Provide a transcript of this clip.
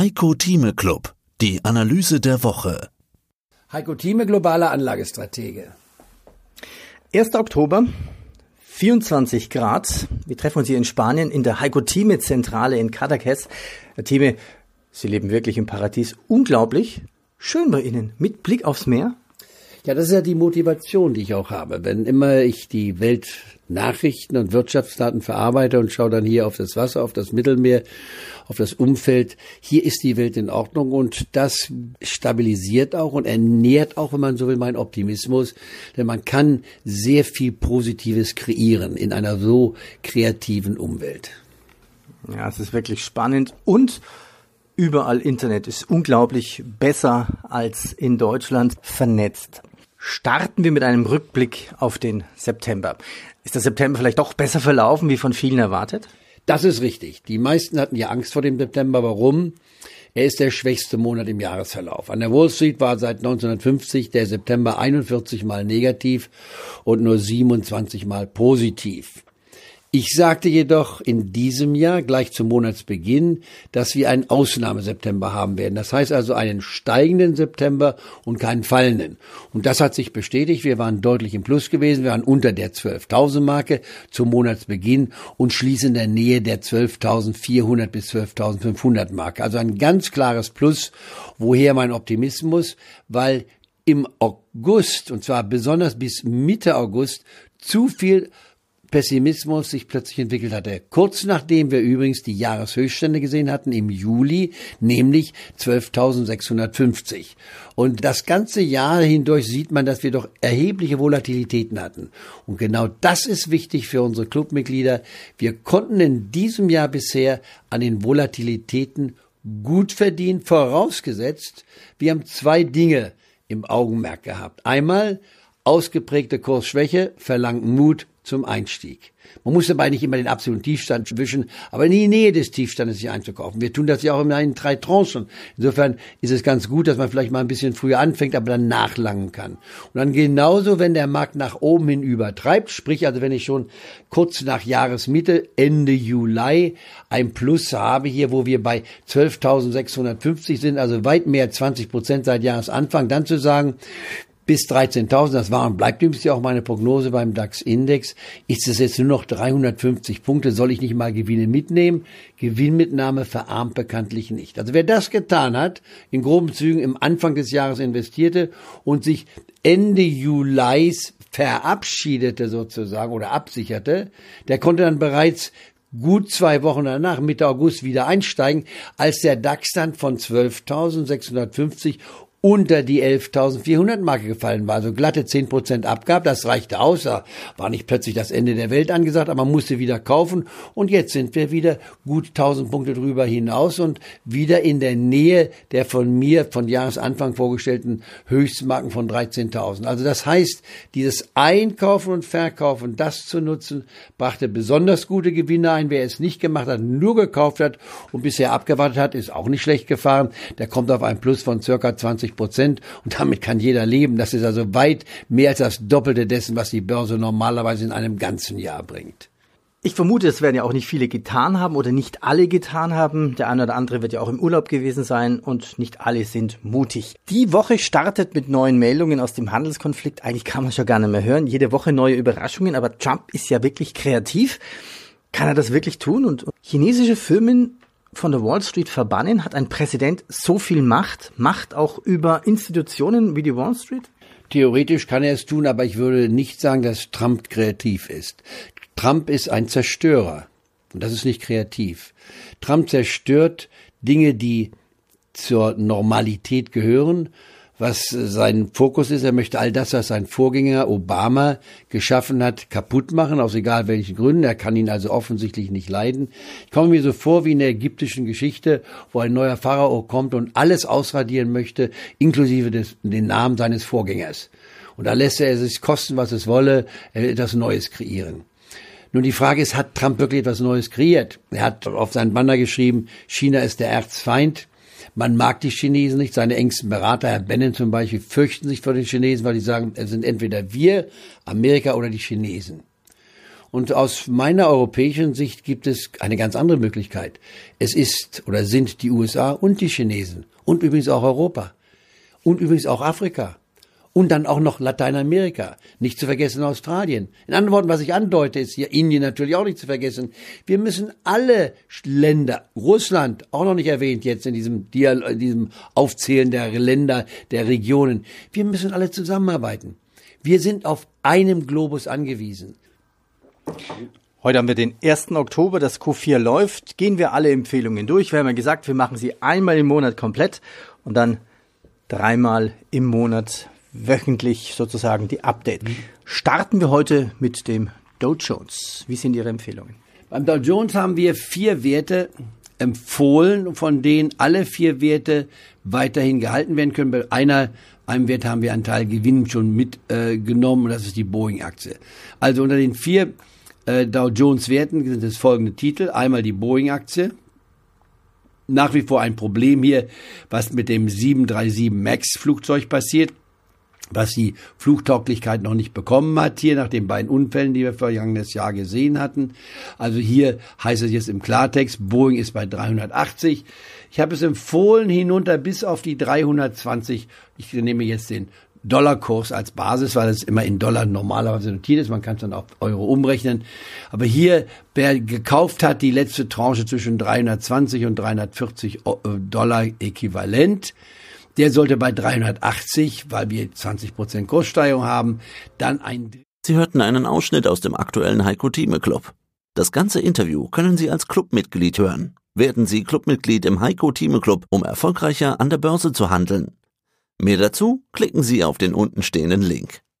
Heiko Thieme Club, die Analyse der Woche. Heiko Thieme, globaler Anlagestratege. 1. Oktober, 24 Grad. Wir treffen uns hier in Spanien in der Heiko Thieme Zentrale in Cadaqués. Herr Thieme, Sie leben wirklich im Paradies. Unglaublich. Schön bei Ihnen. Mit Blick aufs Meer. Ja, das ist ja die Motivation, die ich auch habe. Wenn immer ich die Weltnachrichten und Wirtschaftsdaten verarbeite und schaue dann hier auf das Wasser, auf das Mittelmeer, auf das Umfeld, hier ist die Welt in Ordnung und das stabilisiert auch und ernährt auch, wenn man so will, meinen Optimismus. Denn man kann sehr viel Positives kreieren in einer so kreativen Umwelt. Ja, es ist wirklich spannend und überall Internet ist unglaublich besser als in Deutschland vernetzt. Starten wir mit einem Rückblick auf den September. Ist der September vielleicht doch besser verlaufen, wie von vielen erwartet? Das ist richtig. Die meisten hatten ja Angst vor dem September. Warum? Er ist der schwächste Monat im Jahresverlauf. An der Wall Street war seit 1950 der September 41 mal negativ und nur 27 mal positiv. Ich sagte jedoch in diesem Jahr gleich zum Monatsbeginn, dass wir einen Ausnahmeseptember haben werden. Das heißt also einen steigenden September und keinen fallenden. Und das hat sich bestätigt. Wir waren deutlich im Plus gewesen. Wir waren unter der 12.000 Marke zum Monatsbeginn und schließen in der Nähe der 12.400 bis 12.500 Marke. Also ein ganz klares Plus. Woher mein Optimismus? Weil im August, und zwar besonders bis Mitte August, zu viel Pessimismus sich plötzlich entwickelt hatte. Kurz nachdem wir übrigens die Jahreshöchststände gesehen hatten im Juli, nämlich 12.650. Und das ganze Jahr hindurch sieht man, dass wir doch erhebliche Volatilitäten hatten. Und genau das ist wichtig für unsere Clubmitglieder. Wir konnten in diesem Jahr bisher an den Volatilitäten gut verdienen, vorausgesetzt, wir haben zwei Dinge im Augenmerk gehabt. Einmal ausgeprägte Kursschwäche verlangt Mut zum Einstieg. Man muss dabei nicht immer den absoluten Tiefstand wischen, aber in die Nähe des Tiefstandes sich einzukaufen. Wir tun das ja auch immer in drei Tranchen. Insofern ist es ganz gut, dass man vielleicht mal ein bisschen früher anfängt, aber dann nachlangen kann. Und dann genauso, wenn der Markt nach oben hin übertreibt, sprich also wenn ich schon kurz nach Jahresmitte, Ende Juli, ein Plus habe hier, wo wir bei 12.650 sind, also weit mehr 20 Prozent seit Jahresanfang, dann zu sagen, bis 13.000, das war und bleibt übrigens ja auch meine Prognose beim DAX-Index, ist es jetzt nur noch 350 Punkte, soll ich nicht mal Gewinne mitnehmen? Gewinnmitnahme verarmt bekanntlich nicht. Also wer das getan hat, in groben Zügen im Anfang des Jahres investierte und sich Ende Julis verabschiedete sozusagen oder absicherte, der konnte dann bereits gut zwei Wochen danach, Mitte August, wieder einsteigen, als der DAX dann von 12.650 unter die 11.400 Marke gefallen war, also glatte 10% abgab. Das reichte aus, da war nicht plötzlich das Ende der Welt angesagt, aber man musste wieder kaufen und jetzt sind wir wieder gut 1000 Punkte drüber hinaus und wieder in der Nähe der von mir von Jahresanfang vorgestellten Höchstmarken von 13.000. Also das heißt, dieses Einkaufen und Verkaufen, das zu nutzen, brachte besonders gute Gewinne ein. Wer es nicht gemacht hat, nur gekauft hat und bisher abgewartet hat, ist auch nicht schlecht gefahren. Der kommt auf ein Plus von circa 20 50 Prozent und damit kann jeder leben. Das ist also weit mehr als das Doppelte dessen, was die Börse normalerweise in einem ganzen Jahr bringt. Ich vermute, es werden ja auch nicht viele getan haben oder nicht alle getan haben. Der eine oder andere wird ja auch im Urlaub gewesen sein und nicht alle sind mutig. Die Woche startet mit neuen Meldungen aus dem Handelskonflikt. Eigentlich kann man schon gar nicht mehr hören. Jede Woche neue Überraschungen, aber Trump ist ja wirklich kreativ. Kann er das wirklich tun? Und chinesische Firmen von der Wall Street verbannen? Hat ein Präsident so viel Macht? Macht auch über Institutionen wie die Wall Street? Theoretisch kann er es tun, aber ich würde nicht sagen, dass Trump kreativ ist. Trump ist ein Zerstörer. Und das ist nicht kreativ. Trump zerstört Dinge, die zur Normalität gehören was sein Fokus ist. Er möchte all das, was sein Vorgänger Obama geschaffen hat, kaputt machen, aus egal welchen Gründen. Er kann ihn also offensichtlich nicht leiden. Ich komme mir so vor wie in der ägyptischen Geschichte, wo ein neuer Pharao kommt und alles ausradieren möchte, inklusive des, den Namen seines Vorgängers. Und da lässt er es sich kosten, was es wolle, etwas Neues kreieren. Nun, die Frage ist, hat Trump wirklich etwas Neues kreiert? Er hat auf seinen Banner geschrieben, China ist der Erzfeind. Man mag die Chinesen nicht. Seine engsten Berater, Herr Bannon zum Beispiel, fürchten sich vor den Chinesen, weil die sagen, es sind entweder wir, Amerika oder die Chinesen. Und aus meiner europäischen Sicht gibt es eine ganz andere Möglichkeit. Es ist oder sind die USA und die Chinesen und übrigens auch Europa und übrigens auch Afrika und dann auch noch Lateinamerika, nicht zu vergessen Australien. In anderen Worten, was ich andeute, ist hier Indien natürlich auch nicht zu vergessen. Wir müssen alle Länder, Russland auch noch nicht erwähnt jetzt in diesem, in diesem Aufzählen der Länder, der Regionen, wir müssen alle zusammenarbeiten. Wir sind auf einem Globus angewiesen. Heute haben wir den 1. Oktober, das Q4 läuft. Gehen wir alle Empfehlungen durch. Wir haben ja gesagt, wir machen sie einmal im Monat komplett und dann dreimal im Monat wöchentlich sozusagen die Update. Starten wir heute mit dem Dow Jones. Wie sind Ihre Empfehlungen? Beim Dow Jones haben wir vier Werte empfohlen, von denen alle vier Werte weiterhin gehalten werden können. Bei einer einem Wert haben wir einen Teil Gewinn schon mitgenommen äh, und das ist die Boeing-Aktie. Also unter den vier äh, Dow Jones Werten sind es folgende Titel. Einmal die Boeing-Aktie. Nach wie vor ein Problem hier, was mit dem 737 MAX Flugzeug passiert was die Flugtauglichkeit noch nicht bekommen hat, hier nach den beiden Unfällen, die wir vergangenes Jahr gesehen hatten. Also hier heißt es jetzt im Klartext, Boeing ist bei 380. Ich habe es empfohlen hinunter bis auf die 320. Ich nehme jetzt den Dollarkurs als Basis, weil es immer in Dollar normalerweise notiert ist. Man kann es dann auf Euro umrechnen. Aber hier, wer gekauft hat, die letzte Tranche zwischen 320 und 340 äh, Dollar äquivalent, der sollte bei 380, weil wir 20 Prozent Kurssteigerung haben, dann ein. Sie hörten einen Ausschnitt aus dem aktuellen Heiko Thieme Club. Das ganze Interview können Sie als Clubmitglied hören. Werden Sie Clubmitglied im Heiko Thieme Club, um erfolgreicher an der Börse zu handeln. Mehr dazu klicken Sie auf den untenstehenden Link.